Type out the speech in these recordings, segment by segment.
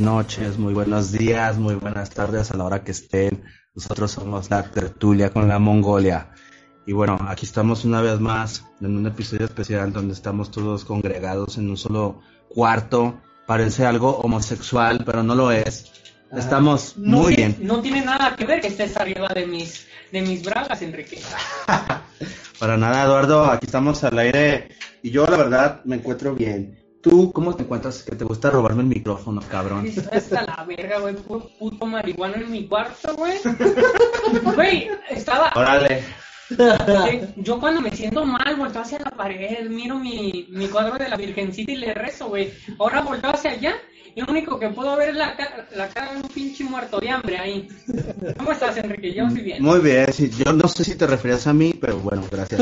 Noches, muy buenos días, muy buenas tardes a la hora que estén. Nosotros somos la tertulia con la Mongolia. Y bueno, aquí estamos una vez más en un episodio especial donde estamos todos congregados en un solo cuarto. Parece algo homosexual, pero no lo es. Estamos No muy tiene- bien. No tiene nada que ver que estés arriba de mis, de mis bragas, Enrique. Para nada, Eduardo, aquí estamos al aire y yo la verdad me encuentro bien. ¿Tú cómo te encuentras? Que te gusta robarme el micrófono, cabrón. Estás a la verga, güey. Puro puto marihuana en mi cuarto, güey. Güey, estaba. Órale. Yo cuando me siento mal, volteo hacia la pared, miro mi, mi cuadro de la Virgencita y le rezo, güey. Ahora volteo hacia allá y lo único que puedo ver es la, ca- la cara de un pinche muerto de hambre ahí. ¿Cómo estás, Enrique? Yo estoy bien. Muy bien, sí, yo no sé si te referías a mí, pero bueno, gracias.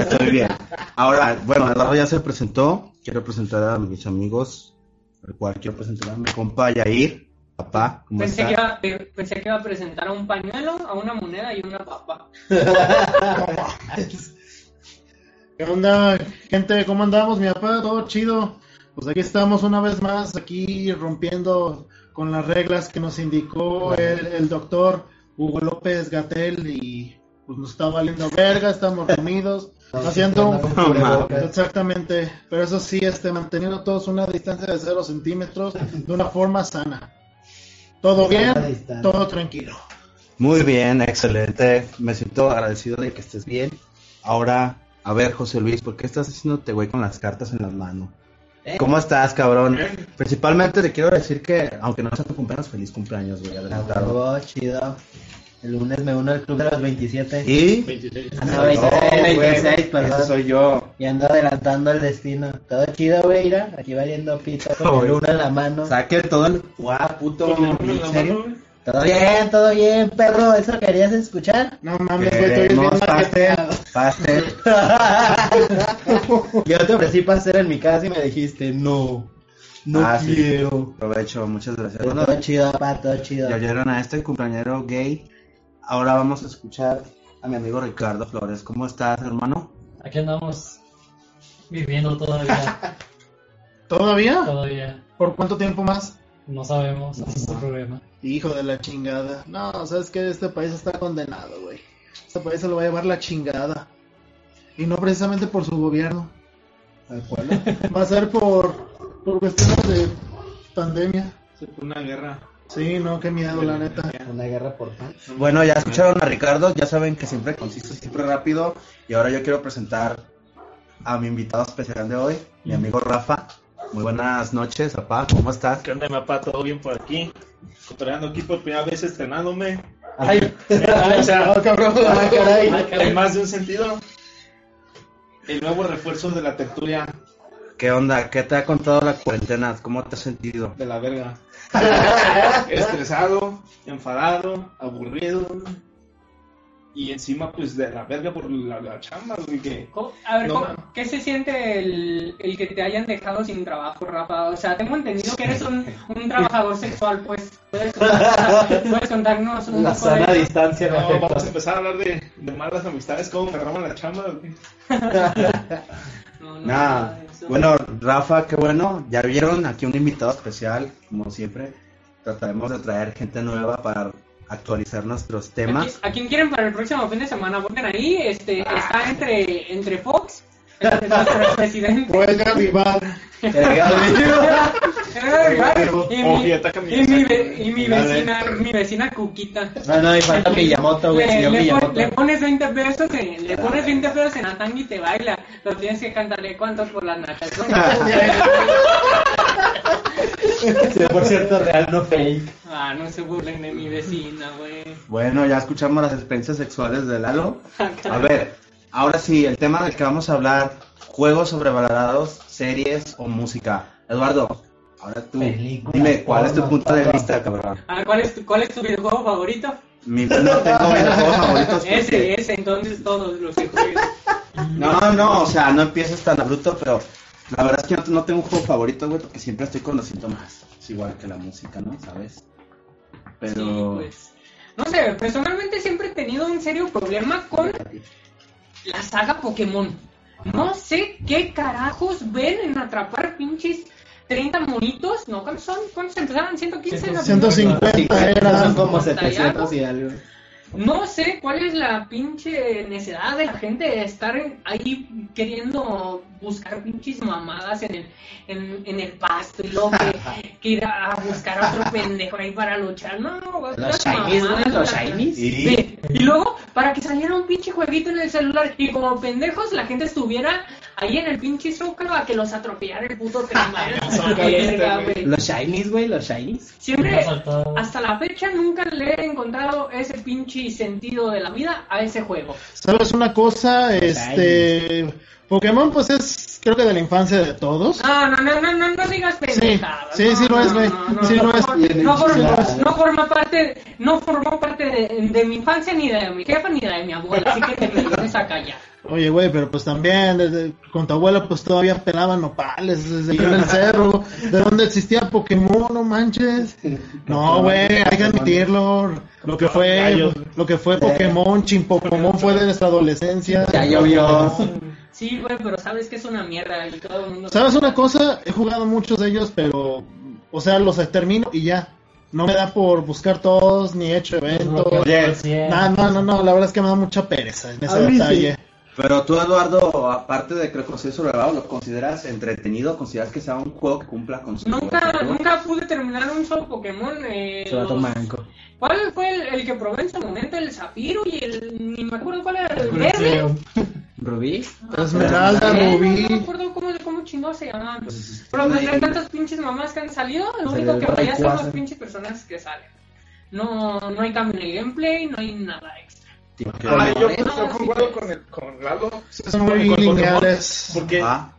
Estoy bien. Ahora, bueno, Eduardo ya se presentó. Quiero presentar a mis amigos, al cual quiero presentar a mi compa Yair. Papá, ¿cómo Pensé que, estás? iba, pe- pensé que iba a presentar a un pañuelo, a una moneda y una papa. ¿Qué onda, gente? ¿Cómo andamos, mi papá? Todo chido. Pues aquí estamos una vez más, aquí rompiendo con las reglas que nos indicó el, el doctor Hugo López Gatel y pues nos está valiendo verga, estamos reunidos, haciendo un... Exactamente, pero eso sí, este, manteniendo todos una distancia de cero centímetros de una forma sana. Todo bien, todo tranquilo. Muy bien, excelente. Me siento agradecido de que estés bien. Ahora, a ver, José Luis, ¿por qué estás haciéndote güey con las cartas en las manos? ¿Cómo estás, cabrón? Principalmente te quiero decir que, aunque no sea tu cumpleaños, feliz cumpleaños, güey, adelantado. Todo chido. El lunes me uno al club de los 27. Y... 26. Ah, no, 26, 26, Ese perdón. soy yo. Y ando adelantando el destino. Todo chido, güey, mira. Aquí valiendo pita con el uno en la mano. Saque todo el... Guau, puto. ¿En serio? Todo bien, todo bien, perro. ¿Eso querías escuchar? No mames, güey, estoy bien pastel, pastel. Yo te ofrecí pastel en mi casa y me dijiste, no. No Ah, sí. quiero. Aprovecho, muchas gracias. Todo chido, papá, todo chido. Ya oyeron a este compañero gay. Ahora vamos a escuchar a mi amigo Ricardo Flores. ¿Cómo estás, hermano? Aquí andamos viviendo todavía, ¿Todavía? todavía. ¿Por cuánto tiempo más? No sabemos, ese es el problema. Hijo de la chingada. No, sabes que este país está condenado, güey. Este país se lo va a llevar la chingada. Y no precisamente por su gobierno. Va a ser por, por cuestiones de pandemia. Una guerra. Sí, no, qué miedo, la neta. Una guerra por pan. Bueno, ya escucharon a Ricardo, ya saben que siempre conciso, siempre rápido. Y ahora yo quiero presentar a mi invitado especial de hoy, mi amigo Rafa. Muy buenas noches, papá, ¿cómo estás? ¿Qué onda, papá? ¿Todo bien por aquí? Cotorreando aquí por primera vez estrenándome. Ay, o sea, Ah, cabrón. ah, caray. en más de un sentido. El nuevo refuerzo de la tertulia ¿Qué onda? ¿Qué te ha contado la cuarentena? ¿Cómo te has sentido? de la verga. Estresado, enfadado, aburrido. Y encima, pues, de la verga por la, la chamba, güey, que... ¿Cómo- A ver, No, ¿cómo- man. ¿qué se siente el, el que te hayan dejado sin trabajo, Rafa? O sea, tengo entendido que eres un, un trabajador sexual, pues. ¿Puedes, contar- puedes contarnos un La poco de sana distancia no No, vamos a empezar a hablar de, de malas amistades, cómo me agarraban la chamba, güey. No, no, Nada. Bueno, Rafa, qué bueno. Ya vieron aquí un invitado especial, como siempre. Trataremos de traer gente nueva para actualizar nuestros ¿A temas. ¿A quién quieren para el próximo fin de semana? Voten ahí. Este, está entre, entre Fox, entre nuestro presidente. O Edgar Vivar. El Gaby. y mi, que ataca mi y mi, ve- y mi Dale. vecina, mi vecina Cuquita. No, no, y falta Miyamoto, güey. Le, le pon- le pones 20 pesos en, le pones 20 pesos en Atang y te baila. Lo tienes que cantarle cuántos por las nachas. Sí, por cierto, real, no fake. ah, no se burlen de mi vecina, güey. Bueno, ya escuchamos las experiencias sexuales de Lalo. A ver, ahora sí, el tema del que vamos a hablar, juegos sobrevalorados, series o música. Eduardo, ahora tú, dime, ¿cuál es tu punto de vista, cabrón? Ah, ¿cuál, es tu, ¿Cuál es tu videojuego favorito? Mi, no tengo videojuegos favoritos porque... Ese, ese, entonces todos los que juegues. No, no, o sea, no empieces tan abrupto, pero la verdad es que no, no tengo un juego favorito, güey, porque siempre estoy con los síntomas. Es igual que la música, ¿no? ¿Sabes? Pero... Sí, pues. No sé, personalmente siempre he tenido un serio problema con la saga Pokémon. No sé qué carajos ven en atrapar pinches 30 monitos. ¿No? ¿Cuántos son? ¿Cuántos empezaron? 115 la 150 Son era. como ¿Cincuenta y 700 y algo. No sé cuál es la pinche necesidad de la gente de estar ahí queriendo buscar pinches mamadas en el, en, en el pasto y luego que, que ir a, buscar a otro pendejo ahí para luchar. No, Los güey, mamadas, los. Y... Sí, Y luego, para que saliera un pinche jueguito en el celular y como pendejos la gente estuviera ahí en el pinche zócalo a que los atropellara el puto tren. Los shinies, güey, los shinies. Siempre, hasta la fecha, nunca le he encontrado ese pinche sentido de la vida a ese juego. ¿Sabes una cosa? Este. Pokémon, pues es, creo que de la infancia de todos. No, no, no, no, no, no digas pendejadas. sí, no, sí lo es, güey. no, no, Sí no, lo es. no, forma, enchilado. no forma parte, no formó parte de, de mi infancia ni de mi jefa ni de mi abuela, así que te vienes a callar. Oye, güey, pero pues también desde, con tu abuela pues todavía pelaban nopales desde el cerro. ¿De dónde existía Pokémon? No manches. No, güey, hay que admitirlo. Lo que fue, lo que fue Pokémon, Pokémon fue de nuestra adolescencia. Ya llovió. Sí, güey, pero sabes que es una mierda y todo el mundo... ¿Sabes una cosa? He jugado muchos de ellos, pero, o sea, los termino y ya. No me da por buscar todos, ni he hecho eventos. No, no, no, no, la verdad es que me da mucha pereza en ese sí. detalle. Pero tú, Eduardo, aparte de creo que soy sobrevado, ¿lo consideras entretenido? ¿Consideras que sea un juego que cumpla con su Nunca, nunca pude terminar un solo Pokémon. Eh, los- manco. ¿Cuál fue el, el que probé en su momento? El Zafiro y el... Ni me acuerdo cuál era el verde. Rubí. Esmeralda, Eh, No, no me Rubí. acuerdo cómo, cómo chingados se llamaban. Pues, Pero de tantas pinches mamás que han salido, lo único que falla son los pinches personajes que salen. No, no hay cambio en el gameplay, no hay nada extra. Vale, yo concuerdo con, el, con Lalo. Son con- muy lineales. Porque Ajá,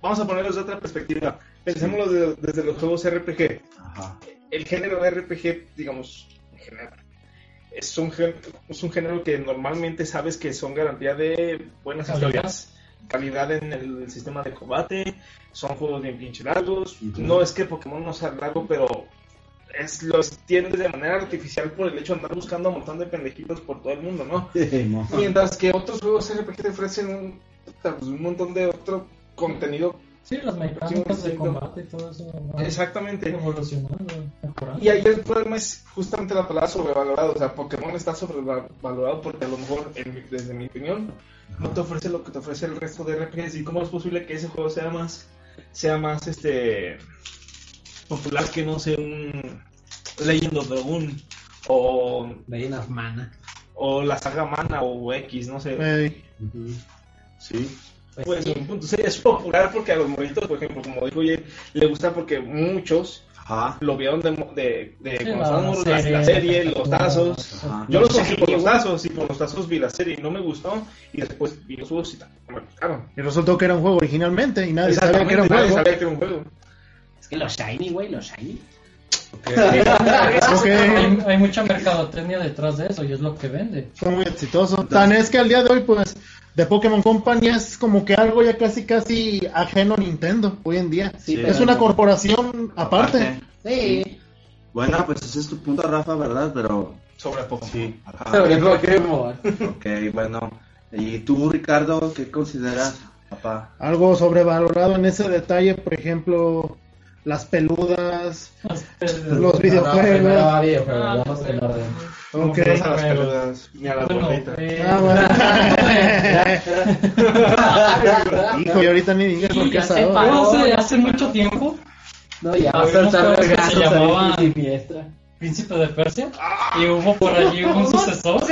vamos a ponerlos de otra perspectiva. Pensémoslo de- desde los juegos RPG. ajá. El género de RPG, digamos, en general, es un, gen- es un género que normalmente sabes que son garantía de buenas Calidad. historias. Calidad en el sistema de combate, son juegos bien pinche largos. No es que Pokémon no sea largo, pero es lo extiendes de manera artificial por el hecho de andar buscando un montón de pendejitos por todo el mundo, ¿no? Mientras que otros juegos RPG te ofrecen un, pues, un montón de otro contenido. Sí, las mecánicas Sí, de combate y todo eso Exactamente. evolucionando, mejorando. Y ahí el problema es justamente la palabra sobrevalorado. O sea, Pokémon está sobrevalorado porque a lo mejor, en mi- desde mi opinión, no te ofrece lo que te ofrece el resto de RPGs. ¿Y cómo es posible que ese juego sea más, sea más este popular que no sé un Legend of Dragoon o, Legend of Mana. o la saga Mana o X, no sé? Sí. Pues un punto. Sí, es popular porque a los morritos, por ejemplo, como dijo Jay, le gusta porque muchos Ajá. lo vieron de, de, de Sí, cuando morros, la, serie, la serie, los tazos. Ajá. Yo los Sí, conocí por los tazos y por los tazos vi la serie y no me gustó y después vi los juegos y tampoco me gustaron. Y resultó que era un juego originalmente y nadie sabía que era un nadie juego. sabía que era un juego. Es que los shiny, güey, los shiny. Ok, Hay, hay mucha mercadotecnia detrás de eso y es lo que vende. fue muy exitoso. Tan es que al día de hoy, pues, de Pokémon Company es como que algo ya casi casi ajeno a Nintendo hoy en día. Sí, es una corporación aparte. Sí. Bueno, pues ese es tu punto, Rafa, ¿verdad? Pero Sobre Pokémon. sí. Ajá. Sobre Pokémon. Ok, bueno. ¿Y tú, Ricardo, qué consideras, papá? Algo sobrevalorado en ese detalle, por ejemplo, las peludas, Los No, videojuegos. va videojuegos, Ah, vamos pues, en orden. ¿Cómo Ok. fueron a las peludas? Ni a las Bueno, gorditas. eh, Ah, bueno. Hijo, y ahorita ni digas por qué hace, hace mucho tiempo, No, ya a que se gatos llamaban- a siniestra. Príncipe de Persia, y hubo por allí un sucesor.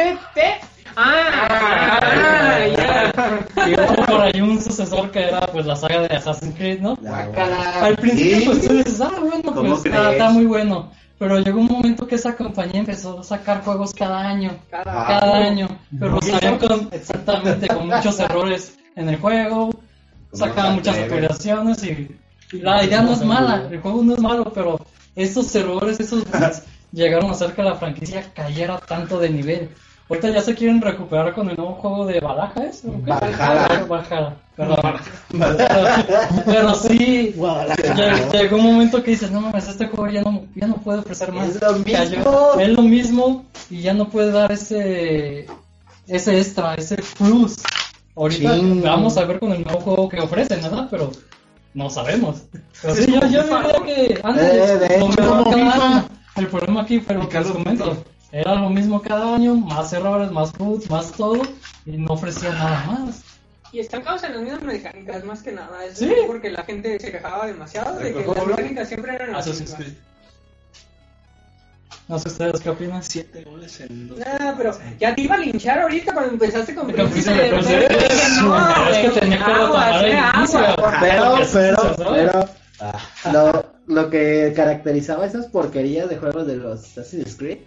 Ah, ah, ya. Y hubo por ahí un sucesor que era pues la saga de Assassin's Creed, ¿no? Guácala. Al principio ¿Sí? pues tú dices, ah, bueno, ¿Cómo pues está, está muy bueno. Pero llegó un momento que esa compañía empezó a sacar juegos cada año, Cada- cada año. Pero salían con, exactamente, con muchos errores en el juego, sacaban muchas actualizaciones y la idea no es mala, el juego no es malo, pero estos errores, esos bugs, llegaron a hacer que la franquicia cayera tanto de nivel. Ahorita ya se quieren recuperar con el nuevo juego de Balaja, ¿es? ¿O qué? Valhalla. Valhalla, perdón. Pero, pero sí, lle- llegó un momento que dices, no mames, este juego ya no, ya no puede ofrecer más. Es lo mismo. Es lo mismo y ya no puede dar ese, ese extra, ese plus. Ahorita Ching. vamos a ver con el nuevo juego que ofrecen, ¿verdad? Pero no sabemos. Pero sí, yo, yo diría que antes Eh, de lo hecho, como FIFA. El problema aquí fue lo que les comento. Era lo mismo cada año, más errores, más bugs, más todo, y no ofrecía nada más. Y estancados en las mismas mecánicas, más que nada. Es Sí. porque la gente se quejaba demasiado de que ¿Cómo las mecánicas siempre eran las mismas. No sé ustedes qué opinan. Siete goles en dos. Nah, pero ya te iba a linchar ahorita cuando empezaste con Príncipe Príncipe de. Dije, no, Es que tenía que el. Pero, pero, pero, lo, lo que caracterizaba esas porquerías de juegos de los Assassin's Creed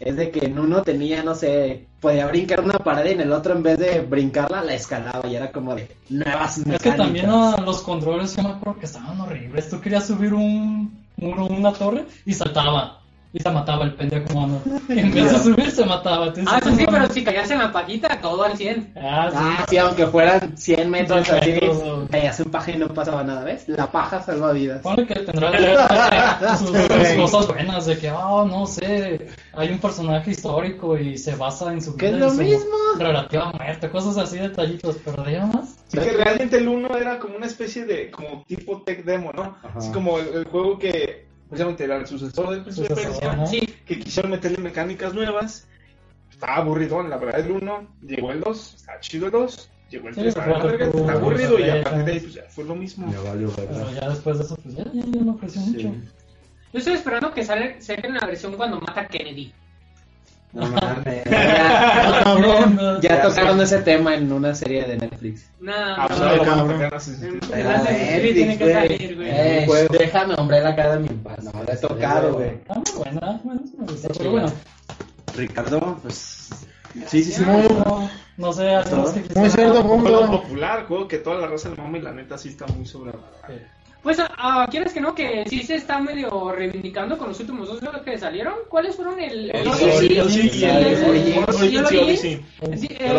es de que en uno tenía, no sé, podía brincar una pared y en el otro en vez de brincarla la escalaba y era como de nuevas Es mecánicas. que también ah, los controles yo me acuerdo que estaban horribles. Tú querías subir un muro, una torre y saltaba. Y se mataba el pendejo mono. Y en vez de subir se mataba. Entonces, Ah, eso sí, no, pero si caías en la pajita, todo al 100. Ah, sí. Ah, sí, aunque fueran 100 metros 100 así, caías en paja y no pasaba nada, ¿ves? La paja salva vidas. Ponle que tendrá sus, sus cosas buenas de que, oh, no sé, hay un personaje histórico y se basa en su Que vida es lo mismo. relativa muerte, cosas así, detallitos, pero de más. Sí, que realmente el 1 era como una especie de, como tipo tech demo, ¿no? Así como el, el juego que, precisamente era el sucesor del Príncipe Persia. Sí, que quisieron meterle mecánicas nuevas. Estaba aburrido, la verdad, el 1. Llegó el 2, está chido el 2. Llegó el Sí, 3, pero está aburrido. Y a partir de ahí, pues ya fue lo mismo. Ya valió, ya después de eso, pues ya, ya, ya no mucho. Sí. yo estoy esperando que sale, saquen la versión cuando mata a Kennedy. No mames. Ya, Cabrón. ya tocaron ese tema en una serie de Netflix. Nada, Ah, pues no, ahora lo van a cabrón. en en- en Assassin's Creed tiene que salir, güey. Eh, Juego. déjame, hombre, la cara de mi paz. No, No, la le he tocado, güey. Ah, muy buena, bueno, chida. bueno. Ricardo, pues. Sí, sí, sí. Muy, No, no sé, más que muy cierto Juego punto. popular, juego que toda la raza le mama y la neta sí está muy sobrevalorado. Pues, ah, ¿quieres que no? Que sí se está medio reivindicando con los últimos dos juegos que salieron. ¿Cuáles fueron? El,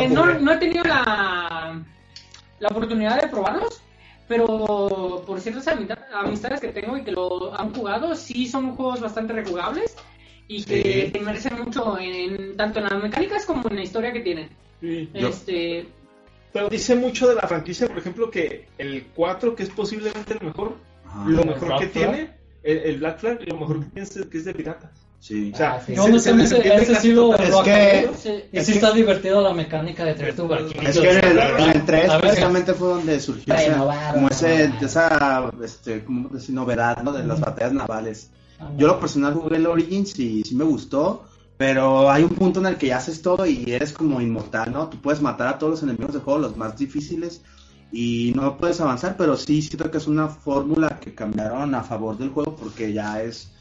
no, he tenido la, la oportunidad de probarlos, pero por ciertas amistades que tengo y que lo han jugado, sí son juegos bastante rejugables y que Sí. merecen mucho en, tanto en las mecánicas como en la historia que tienen. Sí. Este, Pero dice mucho de la franquicia, por ejemplo, que el 4, que es posiblemente el mejor, Ajá. lo ¿El mejor que Flag? tiene, el, el Black Flag, lo mejor que tiene es que es de piratas. Sí. O sea, Ah, sí. Yo se- se entiende ese casi sí lo, Es que- acabé, sí, Y sí está divertido la mecánica de traer tu barquito. Es que en el, en el 3 A ver, precisamente fue donde surgió esa, como ese, esa este, como decir, novedad ¿no? de las batallas navales. Ah, Yo lo personal jugué el Origins y sí me gustó, pero hay un punto en el que ya haces todo y eres como inmortal, ¿no? Tú puedes matar a todos los enemigos del juego, los más difíciles, y no puedes avanzar, pero sí siento que es una fórmula que cambiaron a favor del juego porque ya es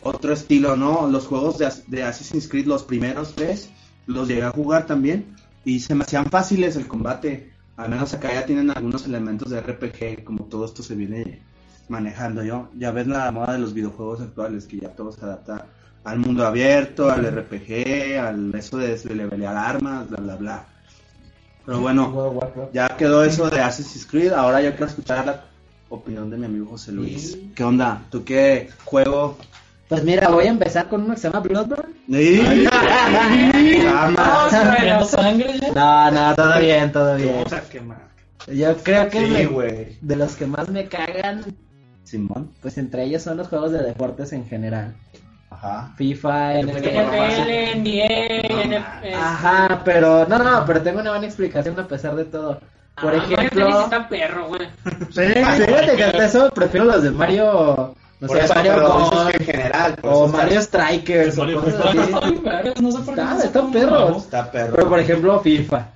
otro estilo, ¿no? Los juegos de, de Assassin's Creed, los primeros tres, los llegué a jugar también y se me hacían fáciles el combate. Al menos acá ya tienen algunos elementos de RPG, como todo esto se viene manejando yo. Ya ves la moda de los videojuegos actuales, que ya todo se adapta al mundo abierto, al RPG, al eso de levelear armas, bla, bla, bla. Pero bueno, ya quedó eso de Assassin's Creed. Ahora yo quiero escuchar la opinión de mi amigo José Luis. ¿Qué onda? ¿Tú qué juego? Pues mira, voy a empezar con uno que se llama Bloodborne. ¡Ay! Vamos. ¿Viendo sangre ya? No, no, todo bien, todo bien. Yo creo que Sí, me- de los que más me cagan Simón. Pues entre ellos son los juegos de deportes en general. Ajá. FIFA, NFL. NFL, NBA, NFL. Ajá, pero no, no, pero tengo una buena explicación a pesar de todo. Por Ah, Mario ejemplo, Tennis está perro, güey. fíjate que hasta eso prefiero los de Mario, no Por sé, eso, Mario Golf, en general. o está- Mario Strikers o Mario cosas así. no sé por qué Está- perro. Está perro. Pero por ejemplo FIFA.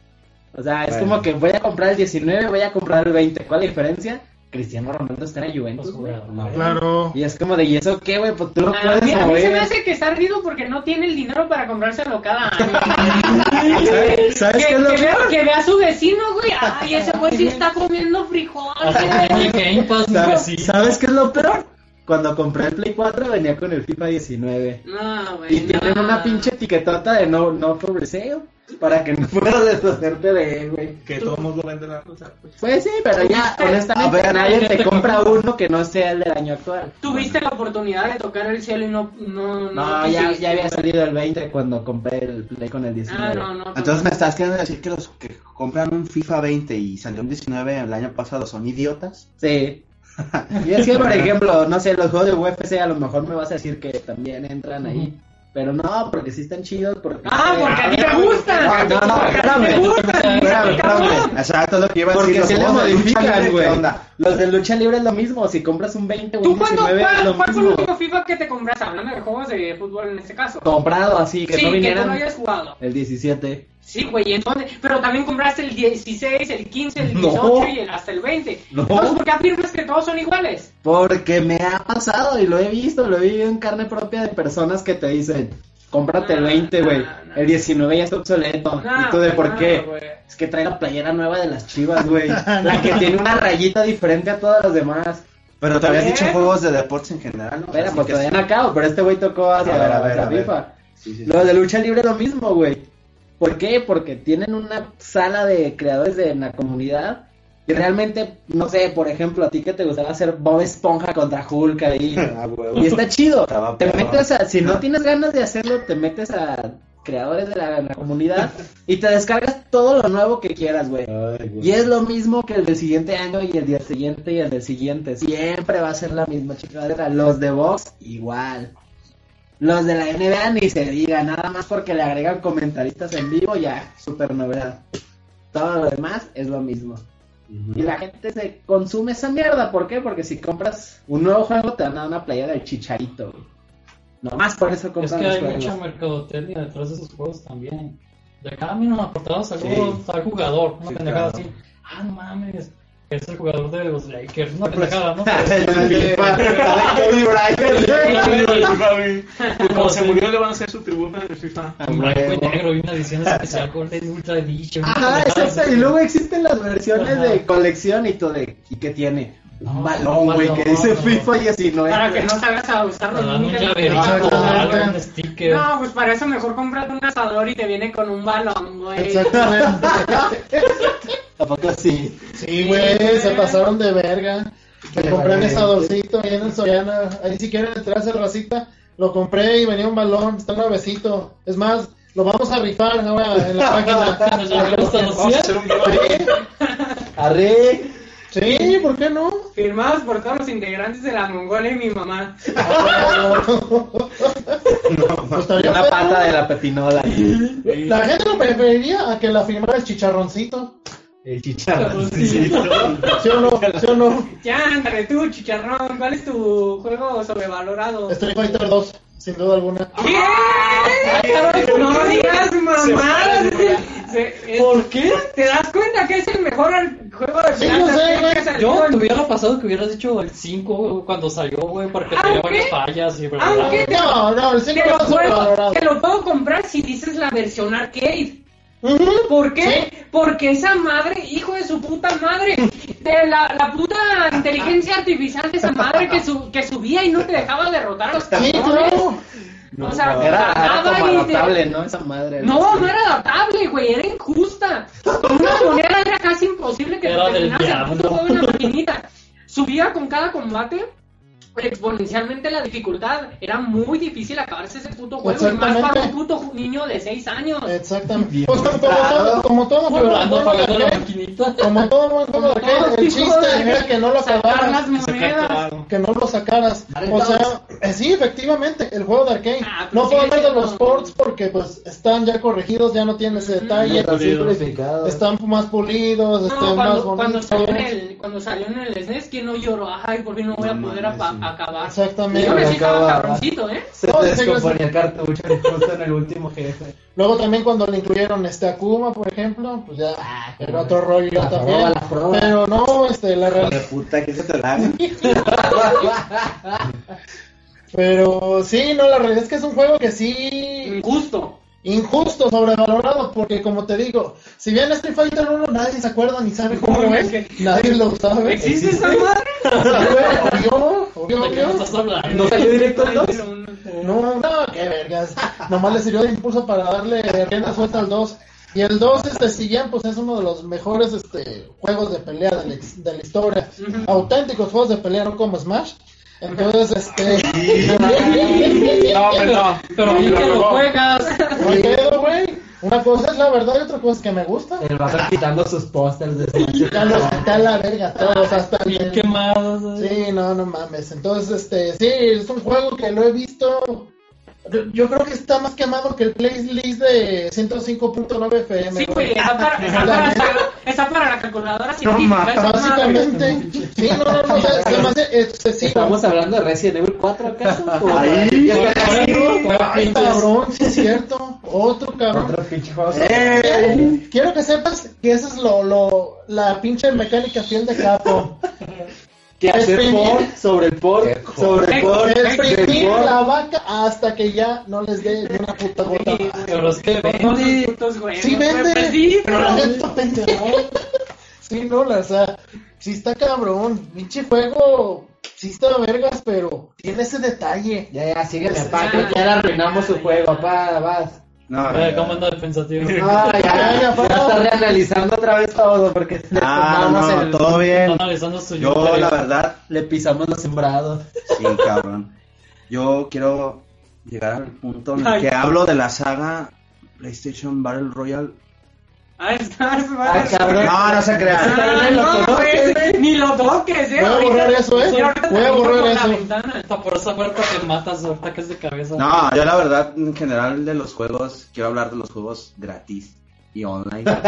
O sea, es Bueno. como que voy a comprar el 19, voy a comprar el 20. ¿Cuál es la diferencia? Cristiano Ronaldo está en la Juventus, güey. No, Claro. Y es como de, ¿y eso qué, güey? Pues tú lo A puedes mí, a mí se me hace que está ardido porque no tiene el dinero para comprárselo cada año. ¿Sabes, ¿sabes que, qué es lo que vea, que vea a su vecino, güey. Ay, ese güey sí está comiendo frijoles. ¿Sabes. ¿Sabes qué es lo peor? Cuando compré el Play 4 venía con el FIFA 19. No, güey. Y tienen no. una pinche etiquetota de no, no for sale para que no puedas deshacerte de él, güey. Que todos lo venden a pues. Pues sí, pero ya, honestamente, A ver, nadie ¿qué te compra uno que no sea el del año actual. Tuviste la oportunidad de tocar el cielo y no. No, No, ya, quisiste. ya había salido el 20 cuando compré el Play con el 19. Ah, no, no. Entonces me estás queriendo decir que los que compran un FIFA 20 y salió un 19 el año pasado son idiotas. Sí. Y es que, por ejemplo, no sé, los juegos de UFC a lo mejor me vas a decir que también entran ahí. Pero no, porque sí están chidos. Porque Ah, porque a ti te gustan. No, no, no, espérame. Espérame, espérame. Exacto, es lo que iba a Porque decir. si los le modifican, güey. Los de lucha libre es lo mismo. Si compras un 20 o ¿Tú un cuándo, 19 es cuál, fue el último FIFA que te compraste? Hablando de juegos de fútbol en este caso. Comprado así, que no que vinieran. no hayas jugado. El 17. Sí, güey, entonces, pero también compraste el 16, el 15, el No. 18 y el, hasta el 20. No. Entonces, ¿por qué afirmas que todos son iguales? Porque me ha pasado y lo he visto, lo he vivido en carne propia de personas que te dicen, cómprate el No, 20, güey. no, no. El 19 ya está obsoleto. No, ¿Y tú de por no, qué? güey. Es que trae la playera nueva de las chivas, güey. la que tiene una rayita diferente a todas las demás. Pero te habías ¿Qué? dicho juegos de deportes en general, ¿no? Espera, pues todavía no acabo, pero este güey tocó A ver, a ver, la a ver. FIFA. Sí, sí, sí. Los de lucha libre es lo mismo, güey. ¿Por qué? Porque tienen una sala de creadores de la comunidad. Y realmente, no sé, por ejemplo, a ti que te gustaba hacer Bob Esponja contra Hulk ahí. Ah. Y está chido. Estaba Te metes a, si no tienes ganas de hacerlo, te metes a creadores de la, la comunidad y te descargas todo lo nuevo que quieras, güey. Y es lo mismo que el del siguiente año y el día siguiente y el del siguiente. Siempre va a ser la misma chingadera. Los de Vox, igual. Los de la NBA ni se diga, nada más porque le agregan comentaristas en vivo, ya, super novedad. Todo lo demás es lo mismo. Y la gente se consume esa mierda. ¿Por qué? Porque si compras un nuevo juego, te van a dar una playa del chicharito. güey. Nomás por eso Es compran que hay mucha mercadotecnia detrás de esos juegos también. De cada mínimo apartado salió Sí. tal jugador, una Sí, pendejada claro. así. Ah, no mames, es el jugador de los Lakers, una pendejada, ¿no? Como se murió, le van a hacer su tributo en el FIFA. Un blanco y negro y una edición especial con el Ultra Edition. Ajá, exacto. Y luego existen las versiones de colección y todo de. ¿Y qué tiene? No, un balón, güey, que dice. FIFA y así no es. Para que no salgas a usar Te los un límites. un. No, pues para eso mejor compras un asador y te viene con un balón, güey. Exactamente. ¿A poco sí? Sí, güey, se pasaron de verga. Me Qué compré valiente. asadorcito ahí en el Soriana. Ahí si quieren entrar a hacer racita, lo compré y venía un balón, está nuevecito. Es más, lo vamos a rifar ahora en la página. Nos llegamos a los Vamos a 100. hacer un giveaway. Arre. Sí, ¿por qué no? Firmados por todos los integrantes de la Mongolia y mi mamá. Pues estaría Una pata de la pepinola. La gente lo preferiría a que la firmara el chicharroncito. El chicharrón. ¿Sí o no? ¿Sí o no? Ya, ándale tú, chicharrón. ¿Cuál es tu juego sobrevalorado? Street Fighter 2, sin duda alguna. ¿Qué? No digas mamadas. Se- es- ¿Por qué? ¿Te das cuenta que es el mejor juego de Sí, no sé, güey. Yo te hubiera pasado que hubieras dicho el 5 cuando salió, güey, porque tenía varias fallas y verdad. aunque- No, no, el 5 Te lo, puedo, te lo puedo comprar si dices la versión arcade. ¿Por qué? Porque esa madre, hijo de su puta madre, de la, la puta inteligencia artificial de esa madre que, su- que subía y no te dejaba derrotar a los Sí, claro. O sea, Era, era bajaba como te- adaptable, ¿no? Esa madre. No, no era adaptable, güey, era injusta. Con una moneda era casi imposible que Era te terminase en la maquinita. Subía con cada combate exponencialmente la dificultad. Era muy difícil acabarse ese puto juego. Y más para un puto niño de 6 años. Exactamente. Pues como, todo, como todo juego, Ando juego de pagando la arcade, maquinita. como todo buen juego de Como todo arcade, el chiste de- era que no lo acabaras. que no lo sacaras. O sea, eh, sí, efectivamente, el juego de arcade. Ah, no puedo hablar de los ports porque pues están ya corregidos, ya no tienen ese detalle. Están más pulidos, No, están más cuando, bonitos. cuando, salió en el, cuando salió en el SNES, ¿quién no lloró? Ay, por fin no voy a poder mames, apa- sí. Acabar. Exactamente. Yo me sí estaba Acaba- cabroncito, ¿eh? Se No, descomponía el cartucho justo en el último jefe. Luego también cuando le incluyeron este Akuma, por ejemplo, pues ya era otro rollo La también. prueba, la prueba. Pero no, este, la realidad. Puta, que se te la. Pero sí, no, la realidad es que es un juego que sí Injusto. Injusto, sobrevalorado, porque como te digo, si bien Street Fighter 1 nadie se acuerda ni sabe cómo No, es, nadie lo sabe. ¿Existe esa madre? Obvio, obvio, ¿De qué me obvio. estás hablando? ¿No salió directo el 2? No, no, qué vergas. Nomás le sirvió de impulso para darle rienda suelta al 2. Y el 2, este, si bien, pues es uno de los mejores este, juegos de pelea de la, de la historia. Auténticos juegos de pelea, no como Smash. Entonces, este. No, pero no. Pero ¿Y bien que lo juegas? Güey. Una cosa es la verdad y otra cosa es que me gusta. El vato quitando sus pósters de quité a la verga todos, hasta bien el- quemados. Sí, no, no mames. Entonces, este, sí, es un juego que lo he visto. Yo, creo que está más quemado que el playlist de 105.9 FM. Sí, güey, está para, está, para, está para la calculadora científica. esa madre. Básicamente. Sí, no, no, no, o sea, se me hace excesivo. ¿Estamos hablando de Resident Evil 4 acaso? ¿O- Ahí. Cabrón, sí es cierto. Otro cabrón. Otro pinche juego. Eh, Quiero que sepas que esa es lo, lo, la pinche mecánica fiel de Capo. ¿Qué hacer por sobre el por sobre el por Exprimir la vaca hasta que ya no les dé una puta gota. Sí, Pero es que Todos vende. los putos juegos, Sí vende, pues sí, no, la, o sea, sí está cabrón. Pinche juego, sí está vergas, pero tiene ese detalle. Ya, ya, sígueme, papá, que ya arruinamos su juego, papá, vas. No, Eh, ¿Cómo anda el pensativo? Ah, ya, ya, ya, está reanalizando otra vez todo porque Ah, no, el- todo bien. analizando su Yo, interior. la verdad, le pisamos los sembrados. sí, cabrón. Yo quiero llegar al punto en el que hablo de la saga PlayStation Battle Royale. Ahí estás, Ah, cabrón. No, no se crean. Ah, no, conoces, pues, ni lo toques, eh. Voy a borrar eso, eh. Voy a te borrar por la eso. ventana. Por esa puerta que matas ahorita que es de cabeza. No, yo la verdad, en general de los juegos, quiero hablar de los juegos gratis y online.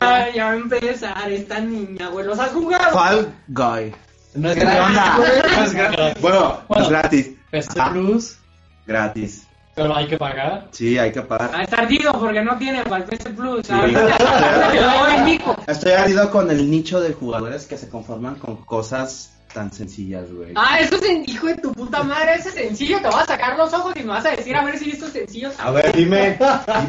Ah, ya va a empezar esta niña, güey. ¿Los has jugado? Fall Guy. No es ¿Qué gratis. onda? Bueno, Bueno. es gratis. PC Ajá, Plus, gratis. Pero hay que pagar. Sí, hay que pagar. Ah, está ardido porque no tiene para el PS Plus. Sí. Estoy ardido con el nicho de jugadores que se conforman con cosas tan sencillas, güey. Ah, eso es hijo de tu puta madre, ese sencillo. Te vas a sacar los ojos y me vas a decir a ver si estos sencillos. A ver, dime.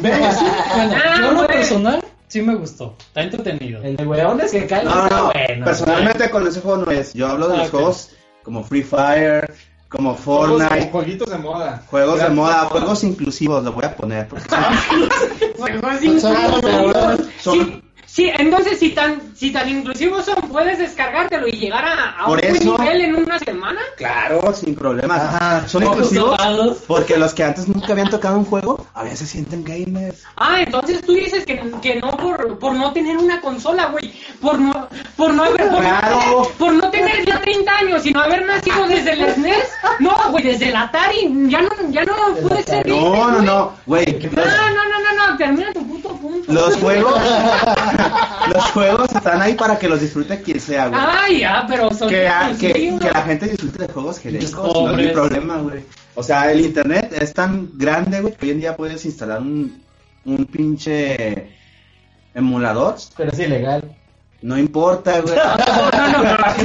Dime. Bueno, Ah, yo en lo güey. personal sí me gustó. Está entretenido. El de weones que caen No, está no, bueno. personalmente con ese juego no es. Yo hablo de Ah, los ok. juegos como Free Fire, como Juegos- Fortnite, Jueguitos de moda. juegos de Gratis moda, juegos inclusivos, lo voy a poner. porque Juegos Exactamente. son- Sí, entonces si tan, si tan inclusivos son, puedes descargártelo y llegar a, a un Por buen eso- nivel en una semana. Claro, sin problemas. Ajá. Son inclusivos porque los que antes nunca habían tocado un juego, a veces se sienten gamers. Ah, entonces tú dices que, que no por, por no tener una consola, güey. Por no, por no haber, por, Claro. no tener, por no tener ya 30 años, sino haber nacido desde el SNES. No, güey, desde el Atari. Ya no, ya no puede ser. No, gamer, no, no, güey. No, no, no, no, no, termina tu puto punto. los juegos, los juegos están ahí para que los disfrute quien sea, güey. Ay, ya, pero son que, que, que la gente disfrute de juegos genéricos, no es mi problema, güey. O sea, el internet es tan grande, güey, que hoy en día puedes instalar un, un pinche emulador. Pero es ilegal. No importa, güey.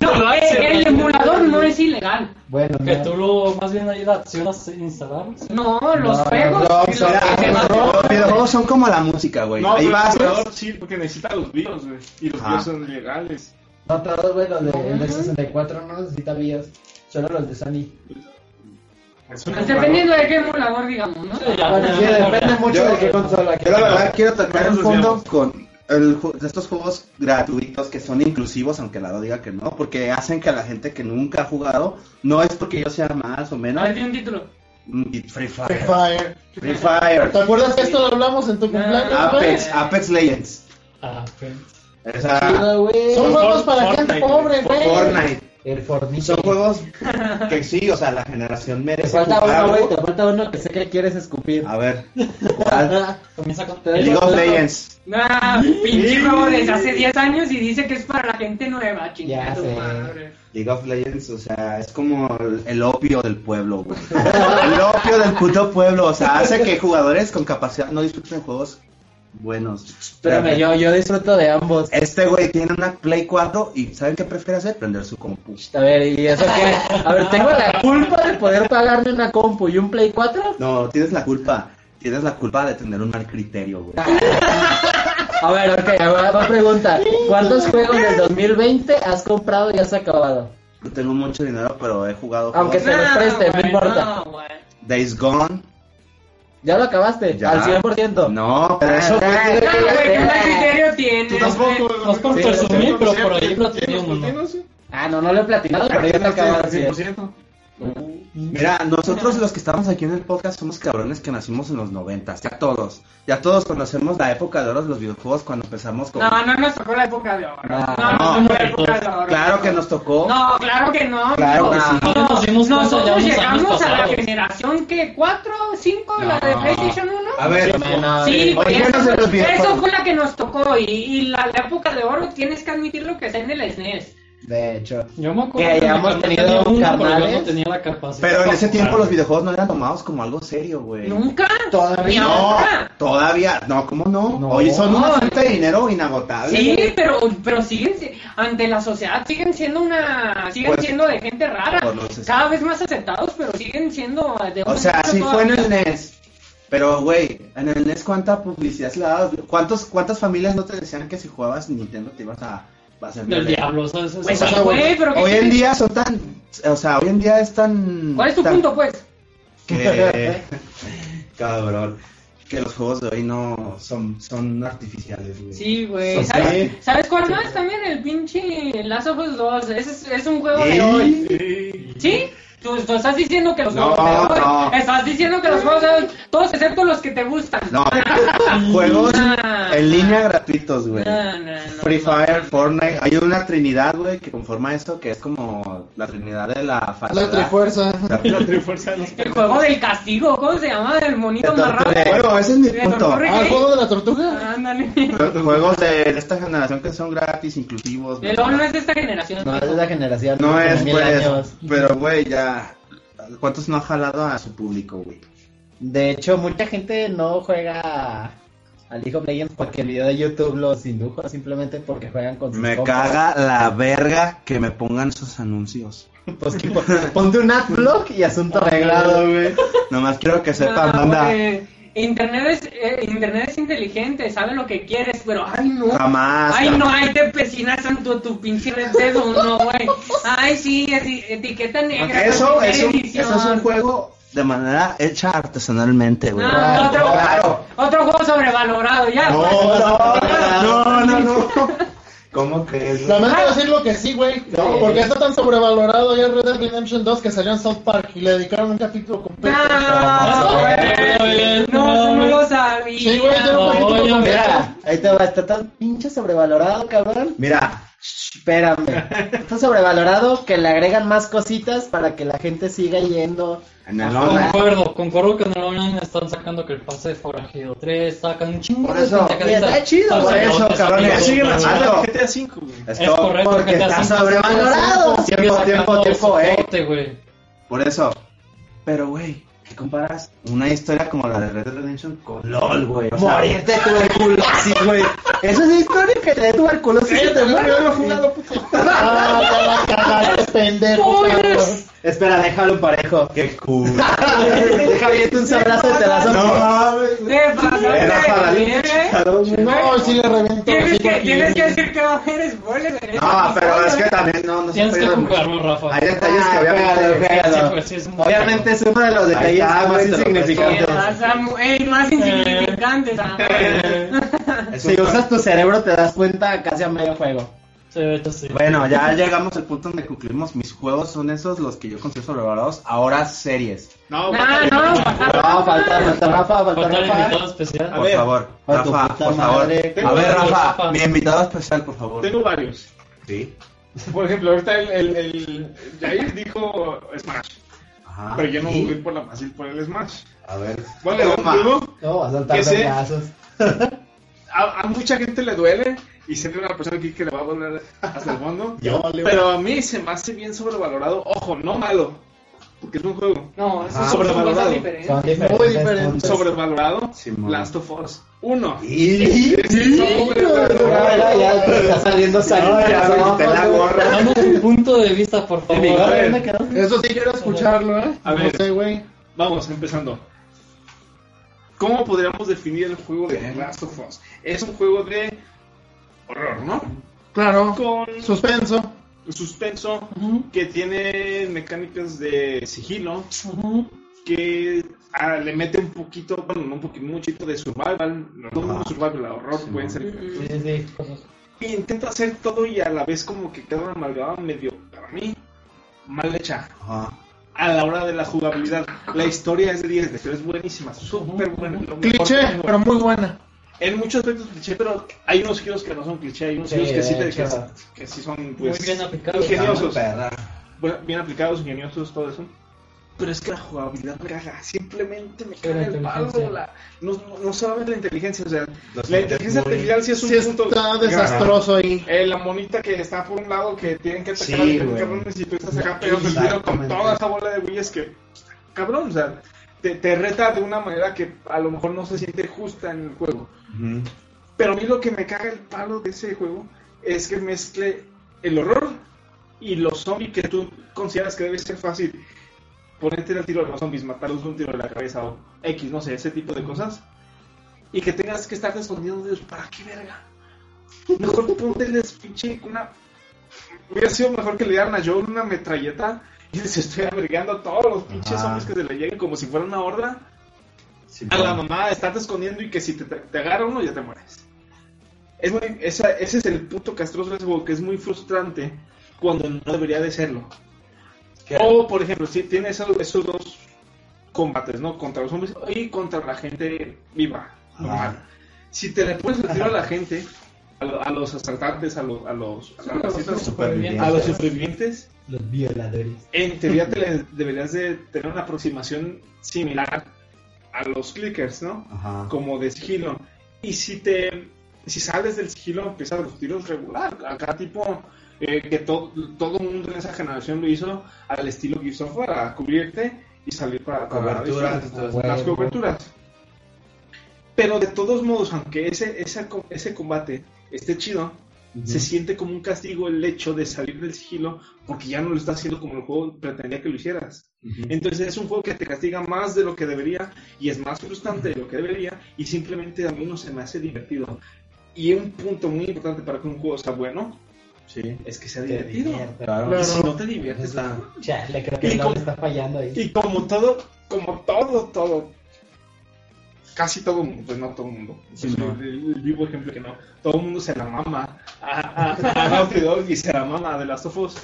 No, no, eh, el emulador no es ilegal. Bueno, Que no. tú lo, más bien ahí la opción a instalar. No, los No, juegos. no, los los videojuegos son como la música, güey. No, Ahí vas, el emulador sí, porque necesita los BIOS, güey. Y los. BIOS son legales. No todos, güey, los de, el de 64 no necesita BIOS. Solo los de Sony. Es Pues Dependiendo de qué emulador, digamos, ¿no? Sí, ya, Bueno, ya, sí, ya, depende ya. mucho Yo- de qué consola. Yo la verdad quiero tocar un fondo con el estos juegos gratuitos que son inclusivos, aunque Lado diga que no, porque hacen que a la gente que nunca ha jugado, no es porque yo sea más o menos, di un título. mm, Free Free Fire, Fire. Free Fire, ¿Te acuerdas que esto lo hablamos en tu cumpleaños? Apex, Apex Legends, Ah, pues. esa. Son juegos para Fortnite, gente pobre, güey. Fortnite, El Fortnite. son juegos que sí, o sea, la generación Te merece falta uno, güey. Te falta uno que sé que quieres escupir. A ver, ¿cuál? Comienza con... League of Legends. Ah, pinche juego desde hace 10 años y dice que es para la gente nueva, chingada madre. League of Legends, o sea, es como el, el opio del pueblo, güey. El opio del puto pueblo, o sea, hace que jugadores con capacidad no disfruten juegos buenos. Espérame, yo, yo disfruto de ambos. Este güey tiene una Play 4 y ¿saben qué prefiere hacer? Prender su compu. A ver, ¿y eso qué? A ver, ¿tengo la culpa de poder pagarme una compu y un Play 4? No, tienes la culpa. Tienes la culpa de tener un mal criterio, güey. A ver, ok, ahora va pregunta. ¿Cuántos juegos del 2020 has comprado y has acabado? No tengo mucho dinero, pero he jugado Aunque juegos. Se los preste, no importa. no, güey. Days Gone. ¿Ya lo acabaste? Ya. ¿Al 100%? No, pero eso Ah, fue- ah, No, güey, ¿qué mal criterio Tú tienes? tampoco, güey? güey. No es por Sí, presumir, pero por. Ah, no, no lo he platinado, pero ya te acabo de decir. 100%. Mira, nosotros los que estamos aquí en el podcast somos cabrones que nacimos en los noventas, ya todos, ya todos conocemos la época de oro de los videojuegos cuando empezamos con... No, no nos tocó la época de oro. No, No, no, nos tocó la época de oro. Claro que nos tocó. No, claro que no. Claro que no. sí. No, Nosotros unos años llegamos a la generación que 4, 5, la de. PlayStation 1. A ver, No, Sí, eh, oye, eso, fue, videojuegos. eso fue la que nos tocó. Y, y la, la época de oro, tienes que admitir lo que está en el SNES. De hecho. Yo me acuerdo Que hayamos tenido tenía uno, pero yo carnales. no tenía la capacidad. pero en ese tiempo los videojuegos no eran tomados como algo serio, güey. Nunca. Todavía No, todavía, no, ¿cómo no? No. Hoy son una No. fuente de dinero inagotable. Sí, güey. pero, pero siguen, si- ante la sociedad siguen siendo una, siguen Pues, siendo de gente rara, cada vez más aceptados, pero siguen siendo de O sea, nicho sí fue en el NES. Pero, güey, en el NES, ¿cuánta publicidad se le daba? ¿Cuántos, ¿Cuántas familias no te decían que si jugabas Nintendo te ibas a, a hacer Del diablo, Pues O sí, sea, güey, pero ¿qué Hoy en día son tan. O sea, hoy en día es tan. ¿Cuál es tu tan- punto, pues? Que. Cabrón. Que los juegos de hoy no son, son artificiales, güey. Sí, güey. ¿Sabes, ¿Sabes cuál más? También el pinche Last of Us 2. Ese es, es un juego de ¿Eh? hoy. ¿Sí? Tú, tú estás diciendo que los No, juegos de hoy. no. Estás diciendo que los juegos de hoy. Todos excepto los que te gustan. No, juegos Ah. en línea gratuitos, güey. No, Free no. Fire, Fortnite. Hay una trinidad, güey, que conforma eso, que es como la trinidad de la La falsedad. Trifuerza. La- La trifuerza de los El juego del castigo. ¿Cómo se llama? Del monito tortura. Bueno, ese es mi punto. Ah, el juego de la tortuga. Ándale. Juegos de esta generación que son gratis, inclusivos. El no es de esta generación. No, es de la generación. No es, pues, años. pero, güey, ya. ¿Cuántos no ha jalado a su público, güey? De hecho, mucha gente no juega al League of Legends porque el video de YouTube los indujo simplemente porque juegan con sus Me caga la verga que me pongan esos anuncios. Pues que pon- ponte un adblock y asunto arreglado, güey. Nomás quiero que sepan, Ah, banda. güey. Internet es, eh, Internet es inteligente, sabe lo que quieres, pero ay no. Jamás. Ay no, ay te pesinas en tu, tu pinche red dedo, no, güey. Ay sí, eti- etiqueta negra. Eso es, un, eso es un juego de manera hecha artesanalmente, güey. Ah, otro, Claro. otro juego sobrevalorado, ya. No, pues. no, no, no, no. ¿Cómo que es? Lamento decirlo que sí, güey. No. Porque está tan sobrevalorado ya Red Dead Redemption 2 que salió en South Park y le dedicaron un capítulo completo. No, güey. No, no lo sabía. Sí, güey, No, yo- completo. Mira, ahí te va, está tan pinche sobrevalorado, cabrón. Mira, Espérame. Está sobrevalorado que le agregan más cositas para que la gente siga yendo. en el online. Concuerdo, concuerdo que en el online están sacando que el pase de forajido 3, sacan un chingo Por de eso, está chido, por eso, amigos, Siguen el GTA V, güey. Es Esto- correcto, porque GTA está sobrevalorado. Tiempo, tiempo, tiempo, eh. soporte, güey. Por eso. Pero, güey, ¿qué comparas una historia como la de Red Dead Redemption con LOL, güey? O sea, Morirte de tuberculosis, güey. Esa es la historia que te dé tuberculosis y te mueres. Ah, ya la cagaste, pendejo. Espera, déjalo parejo. qué cool. Deja bien un abrazo y te la No sopo. mames. ¿Qué pasa? Era. ¿eh? No, sí le reviento. Tienes que, porque- tienes que decir que va a haber spoilers en este No, pero es que también no, no Tienes que jugarlo, Rafa. Hay detalles que Ah, obviamente. pues Obviamente es uno de los detalles está, más güey, te lo insignificantes. Ah, Samu, ey, más insignificantes. ah. Es Si usas tu cerebro te das cuenta casi a medio juego. Sí, sí. Bueno, ya llegamos al punto donde concluimos. Mis juegos son esos, los que yo considero sobrevalorados. Ahora series. No, No, no, No, falta, falta Rafa, falta Rafa. invitado especial. Por ver. favor, Rafa, por favor. madre. A ver, Rafa. mi invitado especial, por favor. tengo varios. Sí. Por ejemplo, ahorita el, el, el Jair dijo Smash. Ajá. Pero yo no ¿Y? voy por la fácil por el Smash. A ver. Vale, juego No, va a saltar brazos. a, a mucha gente le duele y siempre una persona aquí que le va a doler hasta el fondo. Yo. Pero a mí se me hace bien sobrevalorado. Ojo, no malo, porque es un juego. No, eso Ah, sobrevalorado. cosas diferentes. Son diferentes. Muy diferentes. puntos. Sobrevalorado. Last of Us 1. Y... No, ya, ya te está saliendo me quité la gorra. Damos un punto de vista, por favor. Eso sí quiero escucharlo, ¿eh? A no ver. sé, güey. Vamos, empezando. ¿Cómo podríamos definir el juego de Last of Us? Es un juego de horror, ¿no? Claro. Con Suspenso. Suspenso, que tiene mecánicas de sigilo, que ah, le mete un poquito, bueno, no un poquito, muchito de survival, no todo Ajá. survival, horror, Sí, pueden ser. Sí, sí, sí. Y intenta hacer todo y a la vez como que queda una amalgama medio, para mí, mal hecha. Ajá. A la hora de la jugabilidad, la historia es de 10, la historia es buenísima, súper buena. Cliché, pero muy buena. En muchos aspectos cliché, pero hay unos giros que no son cliché, hay unos Sí, giros que sí, te- que, sí son pues, Muy bien aplicados. ingeniosos, bueno, bien aplicados, ingeniosos, todo eso. Pero es que la jugabilidad me caga, simplemente me caga el palo. La, no, no, no solamente la inteligencia, o sea, Los la inteligencia muy- artificial sí es un Sí punto. está desastroso ahí. Eh, la monita que está por un lado que tienen que atacar Sí, a los cabrones y tú estás acá pegando el tiro con toda esa bola de güeyes que, cabrón, o sea, te, te reta de una manera que a lo mejor no se siente justa en el juego. Ujú. Pero a mí lo que me caga el palo de ese juego es que mezcle el horror y los zombies que tú consideras que debe ser fácil ponerte el tiro a los zombies, matarlos un tiro de la cabeza o X, no sé, ese tipo de cosas. Y que tengas que estar escondiendo de ellos, ¿para qué verga? Mejor pónteles pinche una... Hubiera sido mejor que le dieran a Joel una metralleta les estoy avergando a todos los pinches Ajá. zombies que se le lleguen como si fuera una horda Sí, a la mamá estarte escondiendo y que si te, te agarra uno ya te mueres. Es muy, esa- ese es el punto castroso que es muy frustrante cuando no debería de serlo. ¿Qué? O, por ejemplo, si tienes esos, esos dos combates, ¿no? Contra los hombres y contra la gente viva. Si te le pones el tiro a la gente, a, lo- a los asaltantes, a, los a los a citas- supervivientes. a los supervivientes, Los violadores. en teoría te deberías de tener una aproximación similar a los clickers, ¿no? Ajá. como de sigilo. Y si te si sales del sigilo empiezan los tiros regular. Acá tipo eh, que to- todo el mundo en esa generación lo hizo al estilo Gears of War, a cubrirte y salir para para Coberturas, las- coberturas. Pero de todos modos, aunque ese, co- ese combate esté chido, se siente como un castigo el hecho de salir del sigilo porque ya no lo estás haciendo como el juego pretendía que lo hicieras. Ujú. Entonces es un juego que te castiga más de lo que debería y es más frustrante de lo que debería y simplemente a mí no se me hace divertido. Y un punto muy importante para que un juego sea bueno Sí. es que sea Te divertido. divierte. Claro. Y si no te diviertes, Está- Chale, creo que Y el como- está fallando ahí. y como todo, como todo, todo, casi todo el mundo, pues no todo el mundo, Sí, Pues no. el, el vivo ejemplo que no, todo el mundo se la mama a, a, a Naughty Dog y se la mama de Last of Us.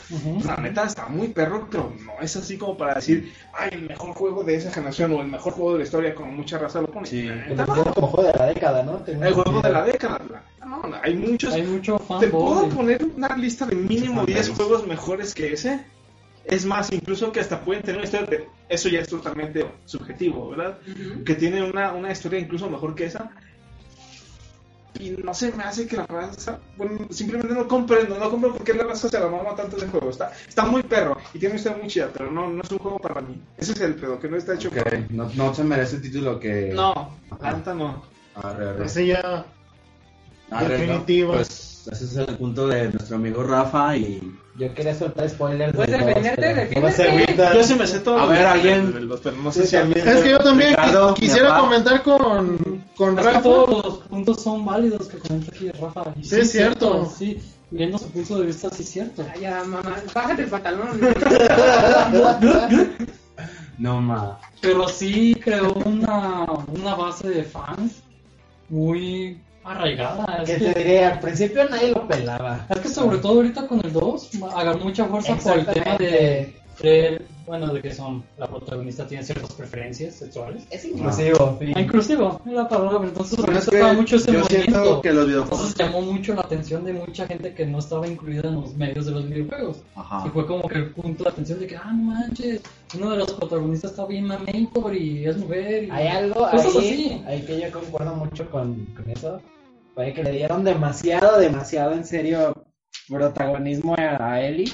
La neta está muy perro, pero no es así como para decir, ay, el mejor juego de esa generación o el mejor juego de la historia, como mucha raza lo pone. Sí. El neta, no. juego como juego de la década, ¿no? Tengo El juego de la década. la- No, no, hay muchos. Hay mucho Te puedo poner una lista de mínimo Sí, 10 fanboys. juegos mejores que ese. Es más, incluso que hasta pueden tener una historia de... Eso ya es totalmente subjetivo, ¿verdad? Que tienen una, una historia incluso mejor que esa. Y no se me hace que la raza... Bueno, simplemente no comprendo, no comprendo por qué la raza se la mama tanto de juego. Está, está muy perro y tiene una historia muy chida, pero no, no es un juego para mí. Ese es el pedo, que no está hecho Ok, para No, no se merece el título que. No, la neta no. Arre, arre. Ese ya. Arre, definitivo. Pues ese es el punto de nuestro amigo Rafa y... Yo quería soltar spoilers. Puedes de defenderte, no defiéndete. ahorita. Yo sí me sé todo. A ver, alguien- no sé Sí, si alguien-. Es que yo también Ricardo, qui- quisiera comentar con, con Es que Rafa. todos los puntos son válidos que comenta aquí Rafa. Y Sí, es cierto. Sí, viendo su punto de vista, sí es cierto. Ay, Ya, mamá, bájate el pantalón. No, ma. Pero sí creó una, una base de fans muy arraigada. Que te diré, al principio nadie lo pelaba. es que sobre todo ahorita con el 2 agarró mucha fuerza por el tema de, de, bueno, de que son, la protagonista tiene ciertas preferencias sexuales. Es inclusivo. sí. Ah, inclusivo, es la palabra, entonces que mucho ese yo siento movimiento. que los videojuegos... Entonces llamó mucho la atención de mucha gente que no estaba incluida en los medios de los videojuegos. Ajá. Y fue como que el punto de atención de que, ah, no manches, uno de los protagonistas está bien mameitor y es mujer. Y Hay algo ahí, así. ahí que yo concuerdo mucho con, con eso. Fue que le dieron demasiado, demasiado en serio protagonismo a, Ellie.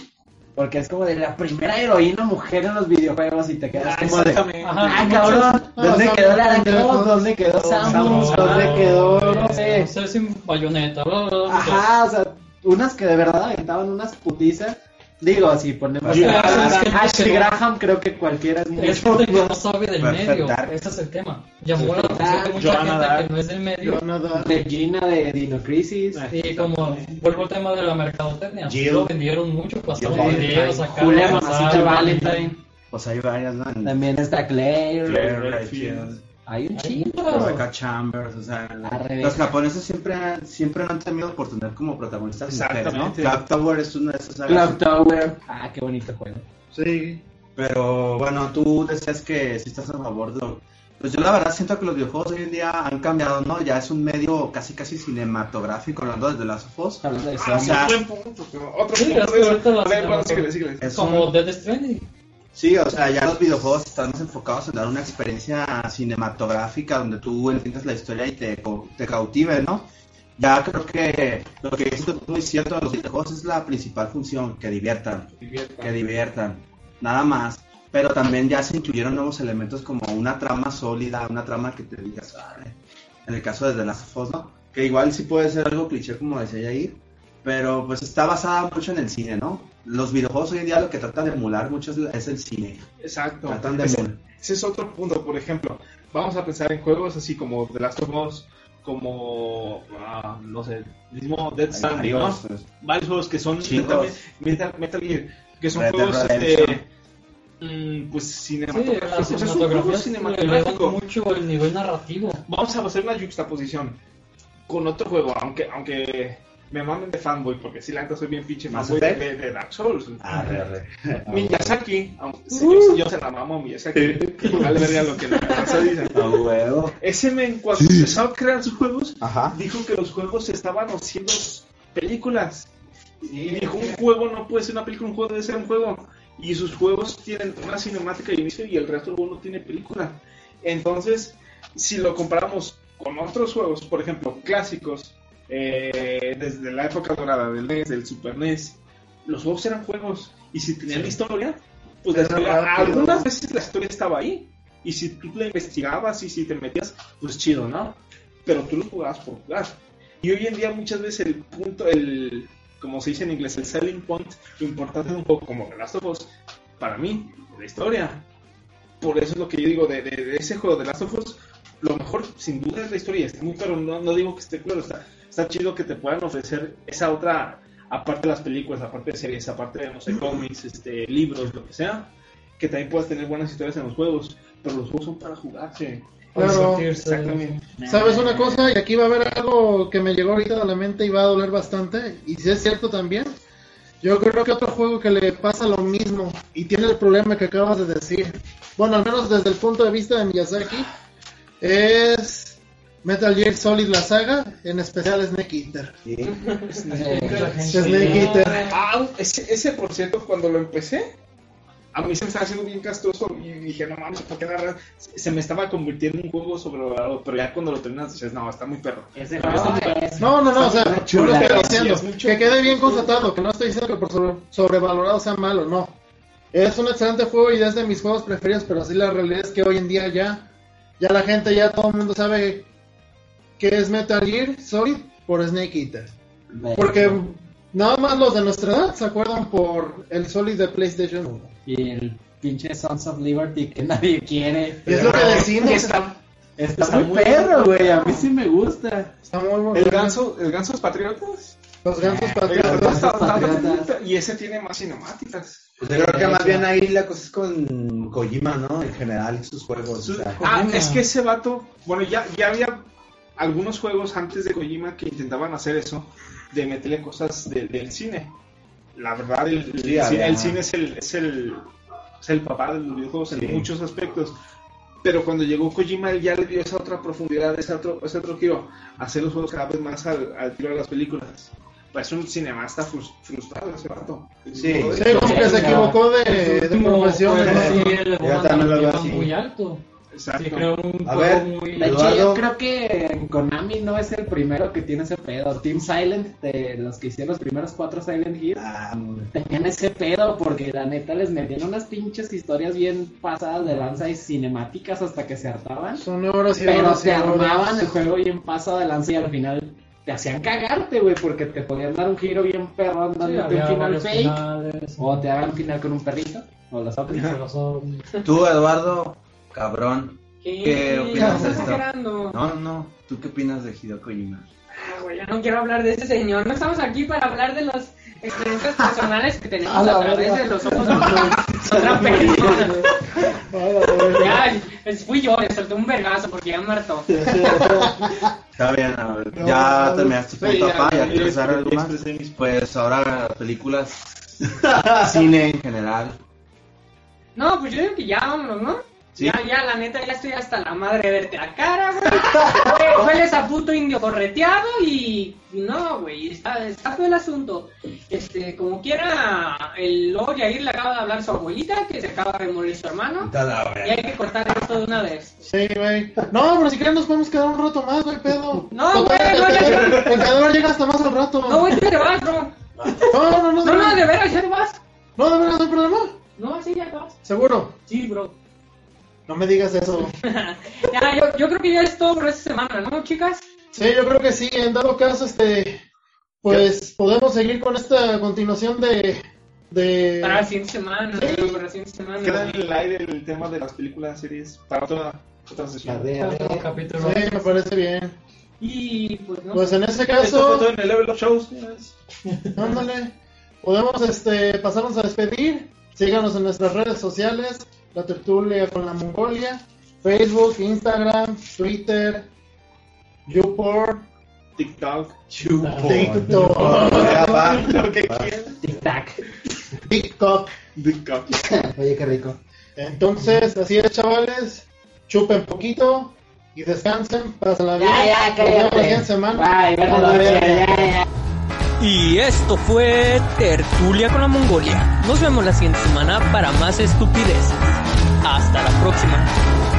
Porque es como de la primera heroína mujer en los videojuegos y te quedas Ah, como de... Ajá, Ah, cabrón, ¿dónde Ah, quedó Samus, la Samus, ¿Dónde quedó Samus? ¿Dónde quedó, no No sé? sin bayoneta. Ajá, o sea, unas que de verdad aventaban unas putizas. Digo, si ponemos Sí, a, es es Ashley Graham, creo que cualquiera es Es mucho porque no sabe del Perfect medio, Dark. ese es el tema. Llamó la atención de mucha Johanna gente Dark. que no es del medio. Regina de Dino Crisis. Y como vuelvo al tema de la mercadotecnia, Jill. lo vendieron mucho, pasaron Jill videos acá. Julia Mamacita Valentine. Pues hay varias, ¿no? También está Claire. Claire Redfield. Hay un chingo. Rebecca Chambers, o sea, los japoneses siempre, han- siempre no han temido por tener como protagonistas mujeres, ¿no? Exactamente. Clock Tower es una de esas sagas. Clock Tower. Ah, qué bonito juego. Sí. Pero bueno, tú decías que si estás a favor de lo... Pues yo la verdad siento que los videojuegos hoy en día han cambiado, ¿no? Ya es un medio casi casi cinematográfico, hablando desde las Us. Hablando de Ah, O sea, buen punto, pero otro Sí, punto Como un- Dead Stranding. Sí, o sea, ya los videojuegos están más enfocados en dar una experiencia cinematográfica donde tú entiendas la historia y te, te cautive, ¿no? Ya creo que lo que es muy cierto de los videojuegos es la principal función, que diviertan, que diviertan, nada más. Pero también ya se incluyeron nuevos elementos como una trama sólida, una trama que te digas, en el caso de The Last of Us, ¿no? Que igual sí puede ser algo cliché como decía Yair, pero pues está basada mucho en el cine, ¿no? Los videojuegos hoy en día lo que tratan de emular mucho es, el cine. Exacto. Tratan de Ese, emular. ese es otro punto, por ejemplo. Vamos a pensar en juegos así como The Last of Us, como, ah, no sé, el mismo Dead Stranding, ¿no? varios, pues, Varios juegos que son también- Metal, Metal Gear, que son Red juegos, este, mm, pues Sí, cinematográficos. es un juego cinematográfico. mucho el nivel narrativo. Vamos a hacer una juxtaposición con otro juego, aunque aunque me mamen de fanboy, porque si la neta soy bien pinche ¿Mass fanboy de, de Dark Souls. Arre, arre. Miyazaki, aunque yo, yo se la mamo a Miyazaki, vale verga lo que la raza dice. Huevo. Ese men cuando empezó a crear sus juegos, Ajá. dijo que los juegos estaban haciendo películas. Y dijo, un juego no puede ser una película, un juego debe ser un juego. Y sus juegos tienen una cinemática de inicio y el resto del juego no tiene película. Entonces, si lo comparamos con otros juegos, por ejemplo, clásicos, eh, desde la época dorada del NES, del Super NES, los juegos eran juegos. Y si tenían Sí. historia, pues la historia- algunas veces la historia estaba ahí. Y si tú la investigabas y si te metías, pues chido, ¿no? Pero tú lo jugabas por jugar. Y hoy en día muchas veces el punto, el como se dice en inglés, el selling point, lo importante de un juego como The Last of Us, para mí, la historia. Por eso es lo que yo digo de, de- de ese juego de Last of Us, lo mejor sin duda es la historia. Está muy claro, no, no digo que esté claro, está, está chido que te puedan ofrecer esa otra, aparte de las películas, aparte de series, aparte de, no sé, cómics, este, libros, lo que sea, que también puedas tener buenas historias en los juegos, pero los juegos son para jugarse. Claro. Exactamente. ¿Sabes una cosa? Y aquí va a haber algo que me llegó ahorita a la mente y va a doler bastante. Y si es cierto también. Yo creo que otro juego que le pasa lo mismo y tiene el problema que acabas de decir. Bueno, al menos desde el punto de vista de Miyazaki. Es Metal Gear Solid la saga, en especial Snake Eater. Snake Eater. Ah, ese, ese por cierto, cuando lo empecé, a mí se me estaba haciendo bien castroso y dije, no mames, ¿por qué agarrar? Se me estaba convirtiendo en un juego sobrevalorado, pero ya cuando lo terminas dices, no, está muy perro. Ese No, No, no, no, o sea, Una yo lo estoy chulada. diciendo. Sí, es mucho. Que quede bien constatado, que no estoy diciendo que por sobre- sobrevalorado sea malo, no. Es un excelente juego y es de mis juegos preferidos, pero sí la realidad es que hoy en día ya, ya la gente, ya todo el mundo sabe que es Metal Gear Solid por Snake Eater. Porque nada más los de nuestra edad se acuerdan por el Solid de PlayStation 1. Y el pinche Sons of Liberty que nadie quiere. Es lo que decimos. Está, está muy perro, güey. A mí sí me gusta. Está muy bueno. El ganso, el ganso es patriotas. Los gansos ganso patriotas. y ese tiene más cinemáticas. Pues yo creo que más bien ahí la cosa es con Kojima, ¿no? En general, sus juegos. o sea. Ah, Kojima. es que ese vato, bueno, ya, ya había algunos juegos antes de Kojima que intentaban hacer eso, de meterle cosas de- del cine. La verdad, el, el Sí, cine, había. el cine es el, es el, es el papá de los videojuegos en muchos aspectos. Pero cuando llegó Kojima, él ya le dio esa otra profundidad, ese otro, ese otro giro, hacer los juegos cada vez más al, al tiro de las películas. Pues es un cineasta frus- frustrado ese vato. Sí. Sí, como que se equivocó de, de profesión. Bomba también lo veo También así. muy alto. Exacto. Sí, creo un A ver, muy... De hecho, yo creo que Konami no es el primero que tiene ese pedo. Team Silent, de los que hicieron los primeros cuatro Silent Hill, Ah, tenían ese pedo porque la neta les metían unas pinches historias bien pasadas de lanza y cinemáticas hasta que se hartaban. Son horas y Pero horas y te armaban horas. el juego bien pasado de lanza y al final te hacían cagarte, güey, porque te podían dar un giro bien perro Sí, dándote había un final fake. finales. O te hagan un final con un perrito. O los son- Tú, Eduardo, cabrón. ¿Qué opinas de ¿Estás esto? exagerando? No, no, no. ¿Tú qué opinas de Hideo Kojima? Ah, güey, yo no quiero hablar de ese señor. No estamos aquí para hablar de las experiencias personales que tenemos A la a través de los ojos de otra persona. Ya, es- fui yo, le solté un vergazo porque ya me hartó. Está bien, a ver, ya terminaste tu Sí, punto, ya, papá, ya, ya ya quieres dar algo más. Pues ahora películas, cine en general. No, pues yo digo que ya vámonos, ¿no? Sí. Ya, ya, la neta, ya estoy hasta la madre de verte la cara, güey. Hue- Hueles a puto indio correteado y. y No, güey, está, está feo el asunto. Este, como quiera, el Lord Yair le acaba de hablar a su abuelita, que se acaba de morir su hermano. Y hay que cortar esto de una vez. Sí, güey. No, pero si quieren nos podemos quedar un rato más, güey, pedo. No, güey, no, el pecador llega hasta más al rato. No, güey, te vas, bro. No, no, no, No, no, de veras, ya te vas. No, de verdad, no hay problema. No, sí, ya te vas. Seguro. Sí, bro. No me digas eso. ya, yo, yo creo que ya es todo por esta semana, ¿no, chicas? Sí, yo creo que sí. En dado caso, este, pues podemos seguir con esta continuación de, de. Para la siguiente semana, Sí. para la siguiente semana. Queda en el aire el tema de las películas, series, para otra, otra sesión. Otro capítulo. Sí, me parece bien. Y pues no. Pues en ese caso, todo en el Level Up Shows. ándale. Podemos este, pasarnos a despedir. Síganos en nuestras redes sociales. La tertulia con la Mongolia. Facebook, Instagram, Twitter, YouPorn, TikTok. TikTok, Lo que. TikTok. TikTok. Oye, qué rico. Entonces, así es, chavales. Chupen poquito y descansen. Pásenla bien. Ya, ya, cállate. semana. Bye, buenas noches. ya. Y esto fue Tertulia con la Mongolia. Nos vemos la siguiente semana para más estupideces. Hasta la próxima.